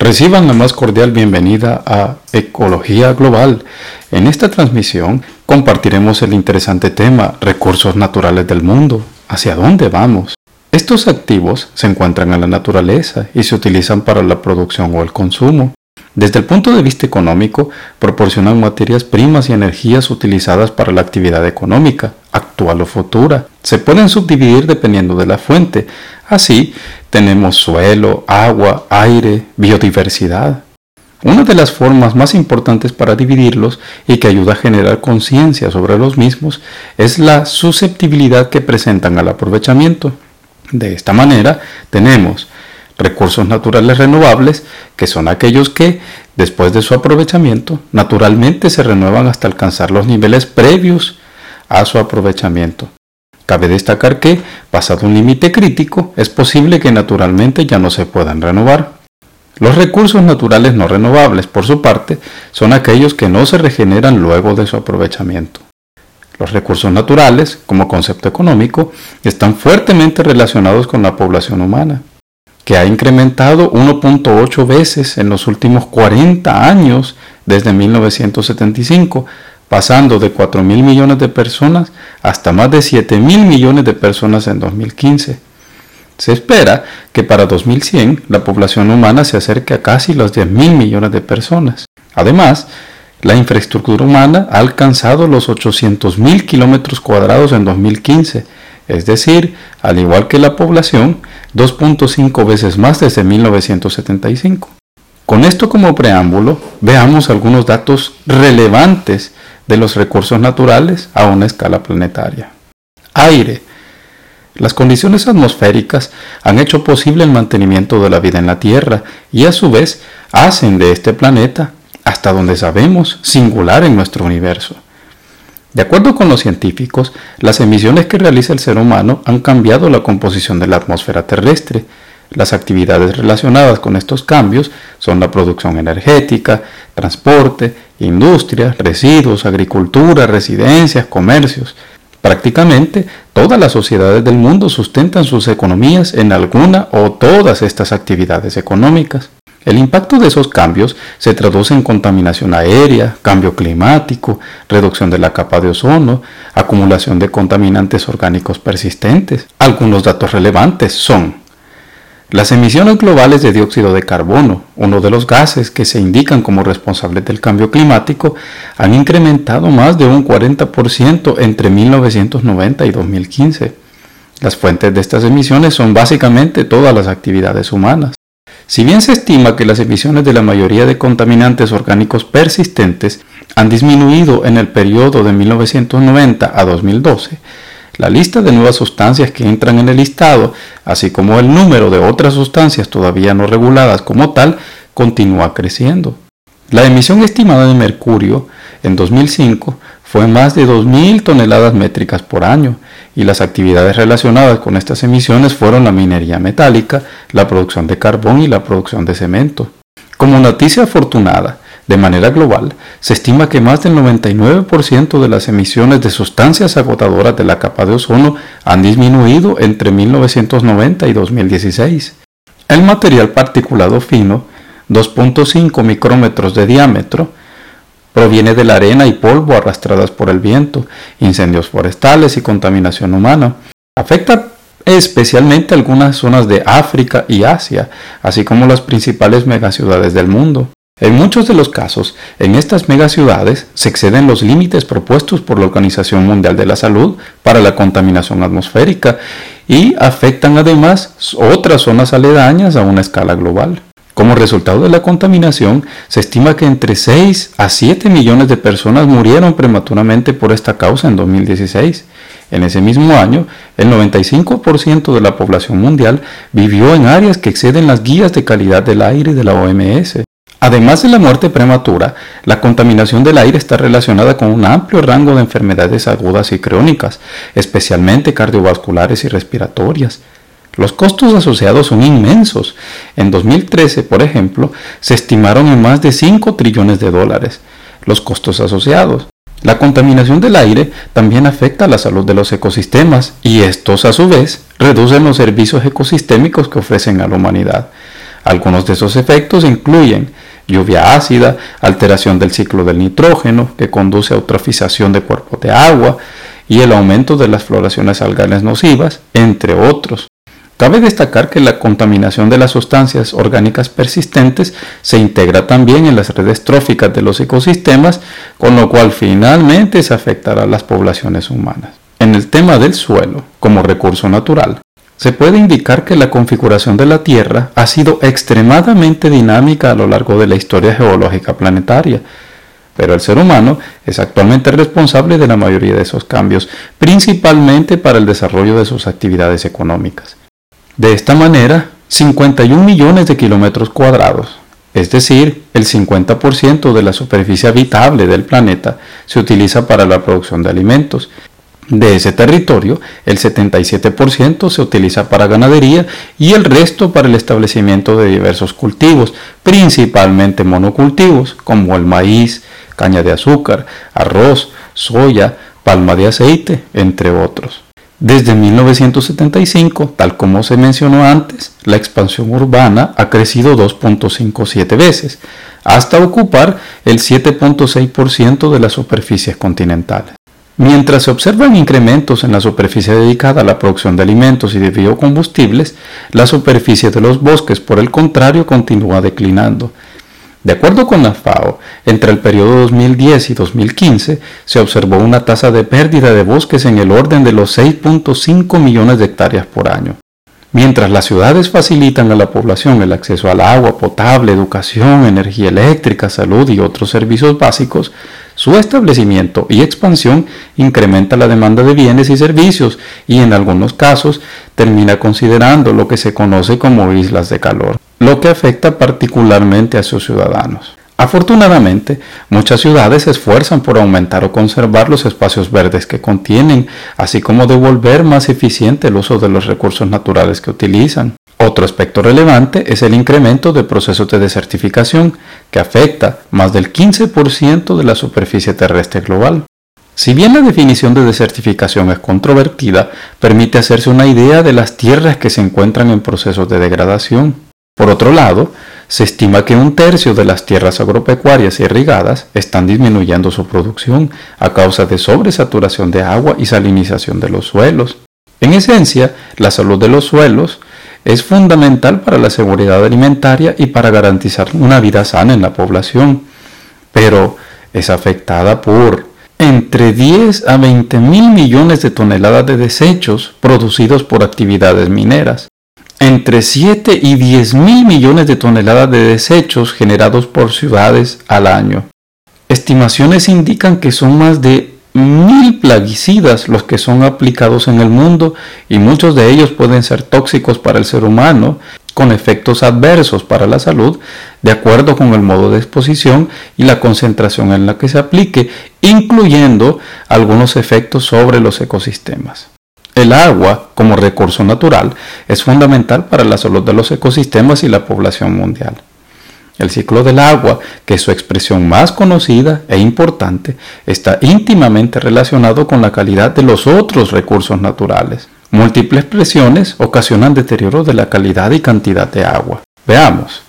Reciban la más cordial bienvenida a Ecología Global. En esta transmisión compartiremos el interesante tema Recursos naturales del mundo. ¿Hacia dónde vamos? Estos activos se encuentran en la naturaleza y se utilizan para la producción o el consumo. Desde el punto de vista económico, proporcionan materias primas y energías utilizadas para la actividad económica, actual o futura. Se pueden subdividir dependiendo de la fuente. Así, tenemos suelo, agua, aire, biodiversidad. Una de las formas más importantes para dividirlos y que ayuda a generar conciencia sobre los mismos es la susceptibilidad que presentan al aprovechamiento. De esta manera, tenemos recursos naturales renovables, que son aquellos que, después de su aprovechamiento, naturalmente se renuevan hasta alcanzar los niveles previos a su aprovechamiento. Cabe destacar que, pasado un límite crítico, es posible que naturalmente ya no se puedan renovar. Los recursos naturales no renovables, por su parte, son aquellos que no se regeneran luego de su aprovechamiento. Los recursos naturales, como concepto económico, están fuertemente relacionados con la población humana que ha incrementado 1.8 veces en los últimos 40 años desde 1975, pasando de 4 mil millones de personas hasta más de 7 mil millones de personas en 2015. Se espera que para 2100 la población humana se acerque a casi los 10 mil millones de personas. Además, la infraestructura humana ha alcanzado los 800 mil kilómetros cuadrados en 2015, es decir, al igual que la población, 2.5 veces más desde 1975. Con esto como preámbulo, veamos algunos datos relevantes de los recursos naturales a una escala planetaria. Aire. Las condiciones atmosféricas han hecho posible el mantenimiento de la vida en la Tierra y a su vez hacen de este planeta, hasta donde sabemos, singular en nuestro universo. De acuerdo con los científicos, las emisiones que realiza el ser humano han cambiado la composición de la atmósfera terrestre. Las actividades relacionadas con estos cambios son la producción energética, transporte, industria, residuos, agricultura, residencias, comercios. Prácticamente todas las sociedades del mundo sustentan sus economías en alguna o todas estas actividades económicas. El impacto de esos cambios se traduce en contaminación aérea, cambio climático, reducción de la capa de ozono, acumulación de contaminantes orgánicos persistentes. Algunos datos relevantes son las emisiones globales de dióxido de carbono, uno de los gases que se indican como responsables del cambio climático, han incrementado más de un 40% entre 1990 y 2015. Las fuentes de estas emisiones son básicamente todas las actividades humanas. Si bien se estima que las emisiones de la mayoría de contaminantes orgánicos persistentes han disminuido en el periodo de 1990 a 2012, la lista de nuevas sustancias que entran en el listado, así como el número de otras sustancias todavía no reguladas como tal, continúa creciendo. La emisión estimada de mercurio en 2005 fue más de 2.000 toneladas métricas por año y las actividades relacionadas con estas emisiones fueron la minería metálica, la producción de carbón y la producción de cemento. Como noticia afortunada, de manera global, se estima que más del 99% de las emisiones de sustancias agotadoras de la capa de ozono han disminuido entre 1990 y 2016. El material particulado fino, 2.5 micrómetros de diámetro, Proviene de la arena y polvo arrastradas por el viento, incendios forestales y contaminación humana. Afecta especialmente algunas zonas de África y Asia, así como las principales megaciudades del mundo. En muchos de los casos, en estas megaciudades se exceden los límites propuestos por la Organización Mundial de la Salud para la contaminación atmosférica y afectan además otras zonas aledañas a una escala global. Como resultado de la contaminación, se estima que entre 6 a 7 millones de personas murieron prematuramente por esta causa en 2016. En ese mismo año, el 95% de la población mundial vivió en áreas que exceden las guías de calidad del aire de la OMS. Además de la muerte prematura, la contaminación del aire está relacionada con un amplio rango de enfermedades agudas y crónicas, especialmente cardiovasculares y respiratorias. Los costos asociados son inmensos. En 2013, por ejemplo, se estimaron en más de 5 trillones de dólares los costos asociados. La contaminación del aire también afecta a la salud de los ecosistemas y estos a su vez reducen los servicios ecosistémicos que ofrecen a la humanidad. Algunos de esos efectos incluyen lluvia ácida, alteración del ciclo del nitrógeno, que conduce a eutrofización de cuerpos de agua, y el aumento de las floraciones alganas nocivas, entre otros. Cabe destacar que la contaminación de las sustancias orgánicas persistentes se integra también en las redes tróficas de los ecosistemas, con lo cual finalmente se afectará a las poblaciones humanas. En el tema del suelo, como recurso natural, se puede indicar que la configuración de la Tierra ha sido extremadamente dinámica a lo largo de la historia geológica planetaria, pero el ser humano es actualmente responsable de la mayoría de esos cambios, principalmente para el desarrollo de sus actividades económicas. De esta manera, 51 millones de kilómetros cuadrados, es decir, el 50% de la superficie habitable del planeta, se utiliza para la producción de alimentos de ese territorio, el 77% se utiliza para ganadería y el resto para el establecimiento de diversos cultivos, principalmente monocultivos como el maíz, caña de azúcar, arroz, soya, palma de aceite, entre otros. Desde 1975, tal como se mencionó antes, la expansión urbana ha crecido 2.57 veces, hasta ocupar el 7.6% de las superficies continentales. Mientras se observan incrementos en la superficie dedicada a la producción de alimentos y de biocombustibles, la superficie de los bosques, por el contrario, continúa declinando. De acuerdo con la FAO, entre el periodo 2010 y 2015 se observó una tasa de pérdida de bosques en el orden de los 6.5 millones de hectáreas por año. Mientras las ciudades facilitan a la población el acceso al agua potable, educación, energía eléctrica, salud y otros servicios básicos, su establecimiento y expansión incrementa la demanda de bienes y servicios y en algunos casos termina considerando lo que se conoce como islas de calor, lo que afecta particularmente a sus ciudadanos. Afortunadamente, muchas ciudades se esfuerzan por aumentar o conservar los espacios verdes que contienen, así como devolver más eficiente el uso de los recursos naturales que utilizan. Otro aspecto relevante es el incremento de procesos de desertificación, que afecta más del 15% de la superficie terrestre global. Si bien la definición de desertificación es controvertida, permite hacerse una idea de las tierras que se encuentran en procesos de degradación. Por otro lado, se estima que un tercio de las tierras agropecuarias irrigadas están disminuyendo su producción a causa de sobresaturación de agua y salinización de los suelos. En esencia, la salud de los suelos es fundamental para la seguridad alimentaria y para garantizar una vida sana en la población, pero es afectada por entre 10 a 20 mil millones de toneladas de desechos producidos por actividades mineras, entre 7 y 10 mil millones de toneladas de desechos generados por ciudades al año. Estimaciones indican que son más de mil plaguicidas los que son aplicados en el mundo y muchos de ellos pueden ser tóxicos para el ser humano con efectos adversos para la salud de acuerdo con el modo de exposición y la concentración en la que se aplique, incluyendo algunos efectos sobre los ecosistemas. El agua, como recurso natural, es fundamental para la salud de los ecosistemas y la población mundial. El ciclo del agua, que es su expresión más conocida e importante, está íntimamente relacionado con la calidad de los otros recursos naturales. Múltiples presiones ocasionan deterioro de la calidad y cantidad de agua. Veamos.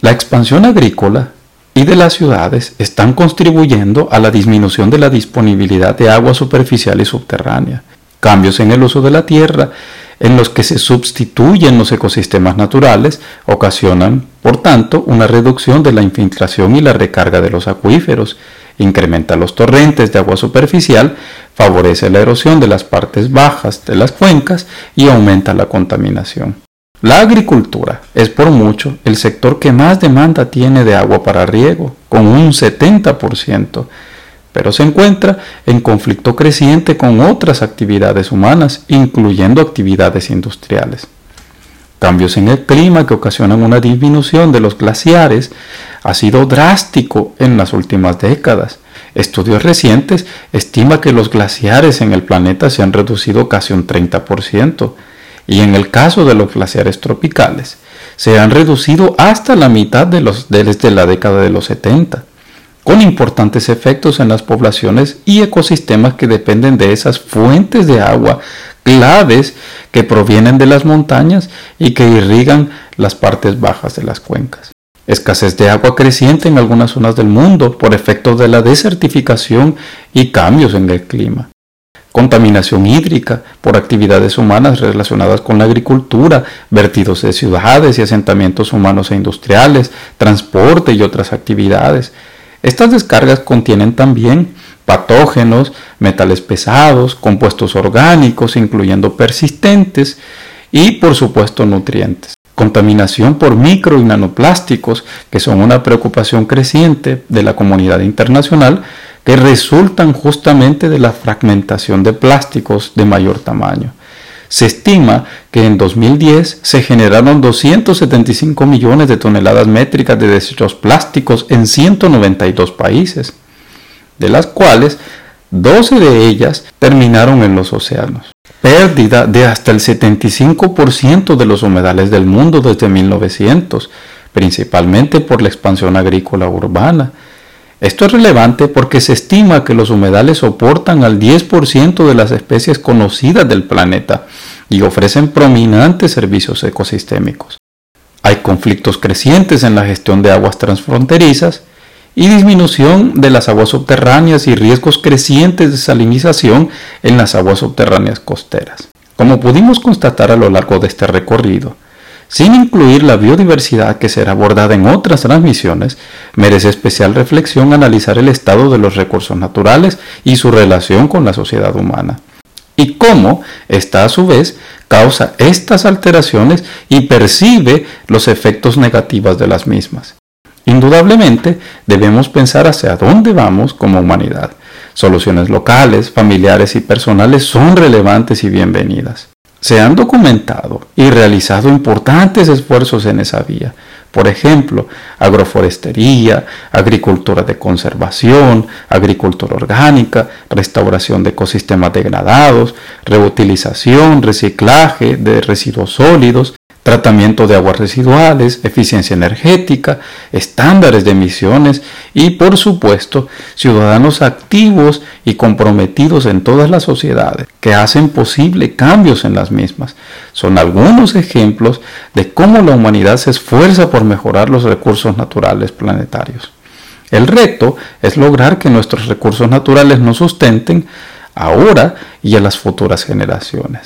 La expansión agrícola y de las ciudades están contribuyendo a la disminución de la disponibilidad de agua superficial y subterránea cambios en el uso de la tierra, en los que se sustituyen los ecosistemas naturales, ocasionan, por tanto, una reducción de la infiltración y la recarga de los acuíferos, incrementa los torrentes de agua superficial, favorece la erosión de las partes bajas de las cuencas y aumenta la contaminación. La agricultura es por mucho el sector que más demanda tiene de agua para riego, con un 70%, pero se encuentra en conflicto creciente con otras actividades humanas, incluyendo actividades industriales. Cambios en el clima que ocasionan una disminución de los glaciares ha sido drástico en las últimas décadas. Estudios recientes estiman que los glaciares en el planeta se han reducido casi un 30% y en el caso de los glaciares tropicales se han reducido hasta la mitad de los, desde la década de los 70 con importantes efectos en las poblaciones y ecosistemas que dependen de esas fuentes de agua claves que provienen de las montañas y que irrigan las partes bajas de las cuencas. Escasez de agua creciente en algunas zonas del mundo por efecto de la desertificación y cambios en el clima contaminación hídrica por actividades humanas relacionadas con la agricultura, vertidos de ciudades y asentamientos humanos e industriales, transporte y otras actividades. Estas descargas contienen también patógenos, metales pesados, compuestos orgánicos, incluyendo persistentes, y por supuesto nutrientes. Contaminación por micro y nanoplásticos, que son una preocupación creciente de la comunidad internacional, que resultan justamente de la fragmentación de plásticos de mayor tamaño. Se estima que en 2010 se generaron 275 millones de toneladas métricas de desechos plásticos en 192 países, de las cuales 12 de ellas terminaron en los océanos. Pérdida de hasta el 75% de los humedales del mundo desde 1900, principalmente por la expansión agrícola urbana esto es relevante porque se estima que los humedales soportan al 10% de las especies conocidas del planeta y ofrecen prominentes servicios ecosistémicos. Hay conflictos crecientes en la gestión de aguas transfronterizas y disminución de las aguas subterráneas y riesgos crecientes de salinización en las aguas subterráneas costeras. Como pudimos constatar a lo largo de este recorrido, sin incluir la biodiversidad que será abordada en otras transmisiones, merece especial reflexión analizar el estado de los recursos naturales y su relación con la sociedad humana. Y cómo esta a su vez causa estas alteraciones y percibe los efectos negativos de las mismas. Indudablemente debemos pensar hacia dónde vamos como humanidad. Soluciones locales, familiares y personales son relevantes y bienvenidas. Se han documentado y realizado importantes esfuerzos en esa vía. Por ejemplo, agroforestería, agricultura de conservación, agricultura orgánica, restauración de ecosistemas degradados, reutilización, reciclaje de residuos sólidos, tratamiento de aguas residuales, eficiencia energética, estándares de emisiones y, por supuesto, ciudadanos activos y comprometidos en todas las sociedades que hacen posible cambios en las mismas. Son algunos ejemplos de cómo la humanidad se esfuerza por mejorar los recursos naturales planetarios. El reto es lograr que nuestros recursos naturales nos sustenten ahora y a las futuras generaciones.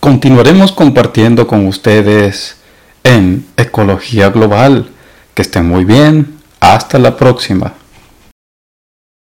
Continuaremos compartiendo con ustedes en Ecología Global. Que estén muy bien. Hasta la próxima.